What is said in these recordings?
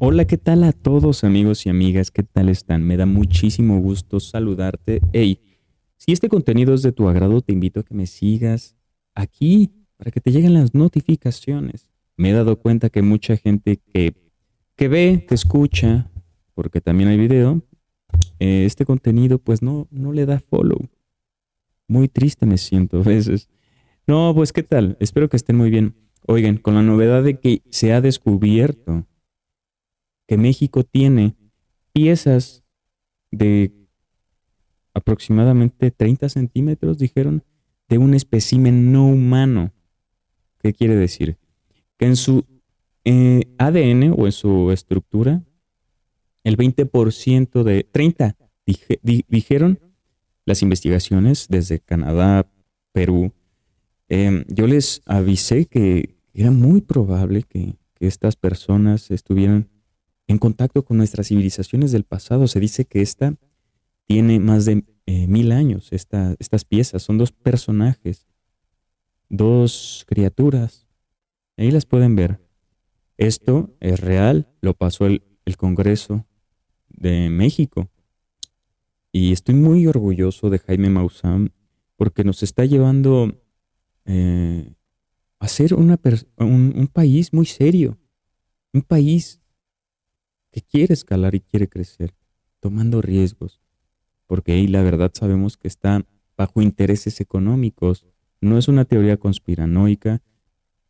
Hola, ¿qué tal a todos amigos y amigas? ¿Qué tal están? Me da muchísimo gusto saludarte. Hey, si este contenido es de tu agrado, te invito a que me sigas aquí para que te lleguen las notificaciones. Me he dado cuenta que mucha gente que, que ve, que escucha, porque también hay video, eh, este contenido pues no, no le da follow. Muy triste me siento a veces. No, pues ¿qué tal? Espero que estén muy bien. Oigan, con la novedad de que se ha descubierto que México tiene piezas de aproximadamente 30 centímetros, dijeron, de un espécimen no humano. ¿Qué quiere decir? Que en su eh, ADN o en su estructura, el 20% de 30, dijeron las investigaciones desde Canadá, Perú. Em, yo les avisé que era muy probable que, que estas personas estuvieran en contacto con nuestras civilizaciones del pasado. Se dice que esta tiene más de eh, mil años, estas piezas. Son dos personajes, dos criaturas. Ahí las pueden ver. Esto es real, lo pasó el, Congreso de México. Y estoy muy orgulloso de Jaime Maussan porque nos está llevando eh, a ser un, un país muy serio, un país que quiere escalar y quiere crecer, tomando riesgos, porque ahí la verdad sabemos que está bajo intereses económicos, no es una teoría conspiranoica,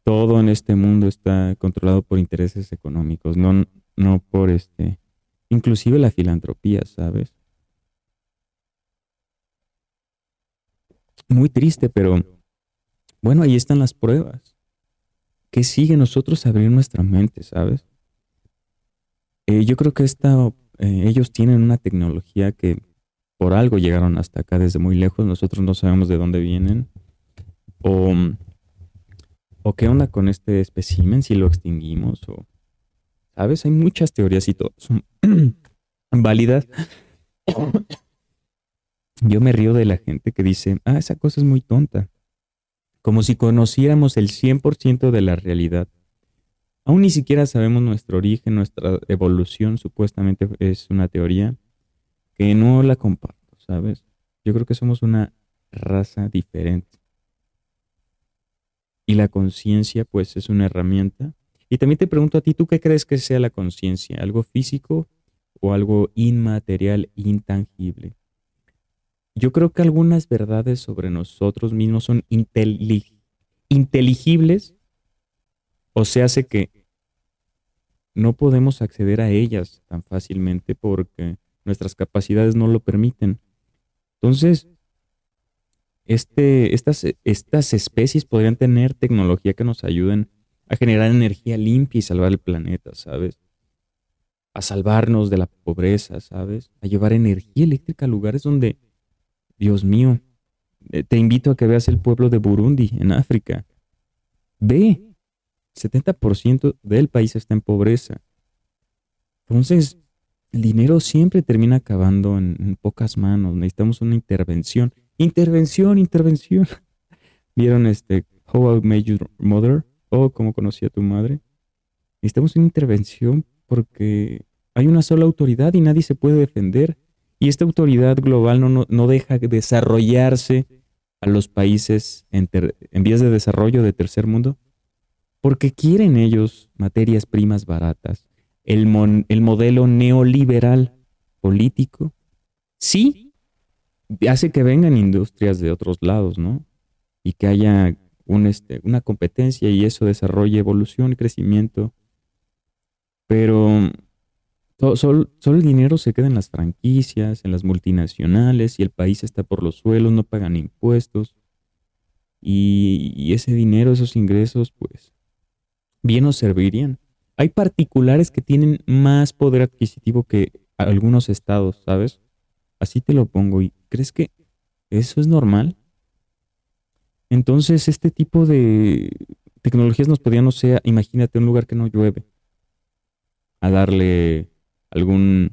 todo en este mundo está controlado por intereses económicos, no, no por este, inclusive la filantropía, ¿sabes? Muy triste, pero bueno, ahí están las pruebas. ¿Qué sigue nosotros abrir nuestra mente, sabes? Eh, yo creo que esta, eh, ellos tienen una tecnología que por algo llegaron hasta acá desde muy lejos, nosotros no sabemos de dónde vienen. O, o qué onda con este espécimen, si lo extinguimos, o sabes, hay muchas teorías y todas son válidas. Yo me río de la gente que dice, ah, esa cosa es muy tonta. Como si conociéramos el 100% de la realidad. Aún ni siquiera sabemos nuestro origen, nuestra evolución, supuestamente es una teoría que no la comparto, ¿sabes? Yo creo que somos una raza diferente. Y la conciencia, pues, es una herramienta. Y también te pregunto a ti, ¿tú qué crees que sea la conciencia? ¿Algo físico o algo inmaterial, intangible? Yo creo que algunas verdades sobre nosotros mismos son inteligibles o se hace que no podemos acceder a ellas tan fácilmente porque nuestras capacidades no lo permiten. Entonces, este, estas, estas especies podrían tener tecnología que nos ayuden a generar energía limpia y salvar el planeta, ¿sabes? A salvarnos de la pobreza, ¿sabes? A llevar energía eléctrica a lugares donde, Dios mío, eh, te invito a que veas el pueblo de Burundi, en África. Ve, 70% del país está en pobreza. Entonces, el dinero siempre termina acabando en, pocas manos. Necesitamos una intervención. Intervención, intervención. ¿Vieron este How I Made Your Mother? O cómo conocí a tu madre. Necesitamos una intervención porque hay una sola autoridad y nadie se puede defender. Y esta autoridad global no, no, deja desarrollarse a los países en vías de desarrollo de tercer mundo porque quieren ellos materias primas baratas. El, el modelo neoliberal político sí hace que vengan industrias de otros lados, ¿no? Y que haya este, una competencia y eso desarrolle evolución y crecimiento. Pero solo, el dinero se queda en las franquicias, en las multinacionales y el país está por los suelos, no pagan impuestos. y ese dinero, esos ingresos, pues bien nos servirían. Hay particulares que tienen más poder adquisitivo que algunos estados, ¿sabes? Así te lo pongo. ¿Y crees que eso es normal? Entonces, este tipo de tecnologías nos podrían, no sé, imagínate un lugar que no llueve, a darle algún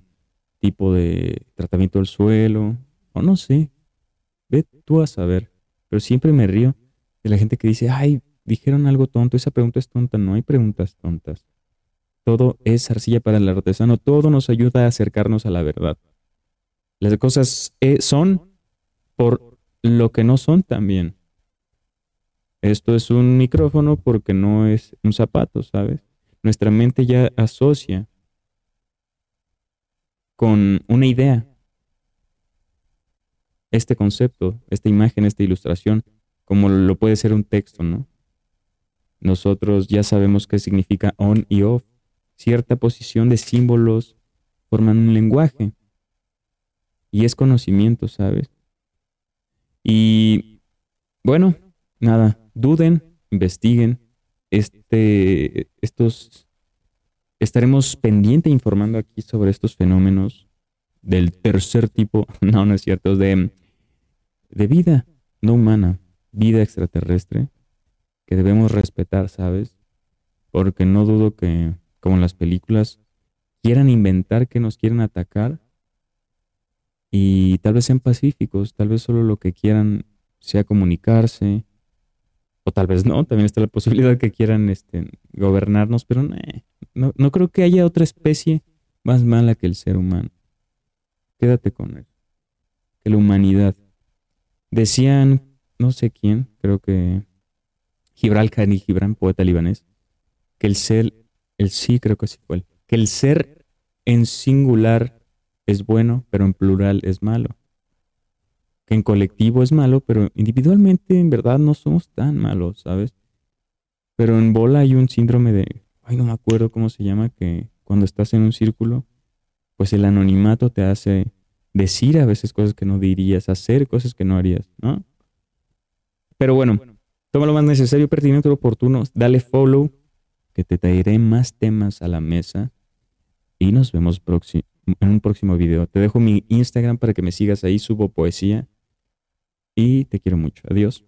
tipo de tratamiento del suelo, o no sé, ve tú a saber. Pero siempre me río de la gente que dice, ay, dijeron algo tonto, esa pregunta es tonta, no hay preguntas tontas. todo es arcilla para el artesano, todo nos ayuda a acercarnos a la verdad. Las cosas eh, son por lo que no son también. Esto es un micrófono porque no es un zapato, ¿sabes? Nuestra mente ya asocia con una idea este concepto, esta imagen, esta ilustración, como lo puede ser un texto, ¿no? Nosotros ya sabemos qué significa on y off. Cierta posición de símbolos forman un lenguaje. Y es conocimiento, ¿sabes? Y bueno, nada, duden, investiguen. Este, estos, estaremos pendiente informando aquí sobre estos fenómenos del tercer tipo, no, no es cierto, de, de vida no humana, vida extraterrestre, que debemos respetar, ¿sabes? Porque no dudo que, como en las películas, quieran inventar que nos quieren atacar y tal vez sean pacíficos, tal vez solo lo que quieran sea comunicarse, o tal vez no, también está la posibilidad que quieran este, gobernarnos, pero no, no creo que haya otra especie más mala que el ser humano. Quédate con él. Que la humanidad. Decían, no sé quién, creo que Gibral Khani Gibran, poeta libanés, que el ser, el sí creo que fue él, que el ser en singular es bueno, pero en plural es malo. Que en colectivo es malo, pero individualmente en verdad no somos tan malos, ¿sabes? Pero en bola hay un síndrome de, ay, no me acuerdo cómo se llama, que cuando estás en un círculo pues el anonimato te hace decir a veces cosas que no dirías, hacer cosas que no harías, ¿no? Pero bueno, toma lo más necesario, pertinente, oportuno, dale follow, que te traeré más temas a la mesa y nos vemos en un próximo video. Te dejo mi Instagram para que me sigas ahí, subo poesía y te quiero mucho. Adiós.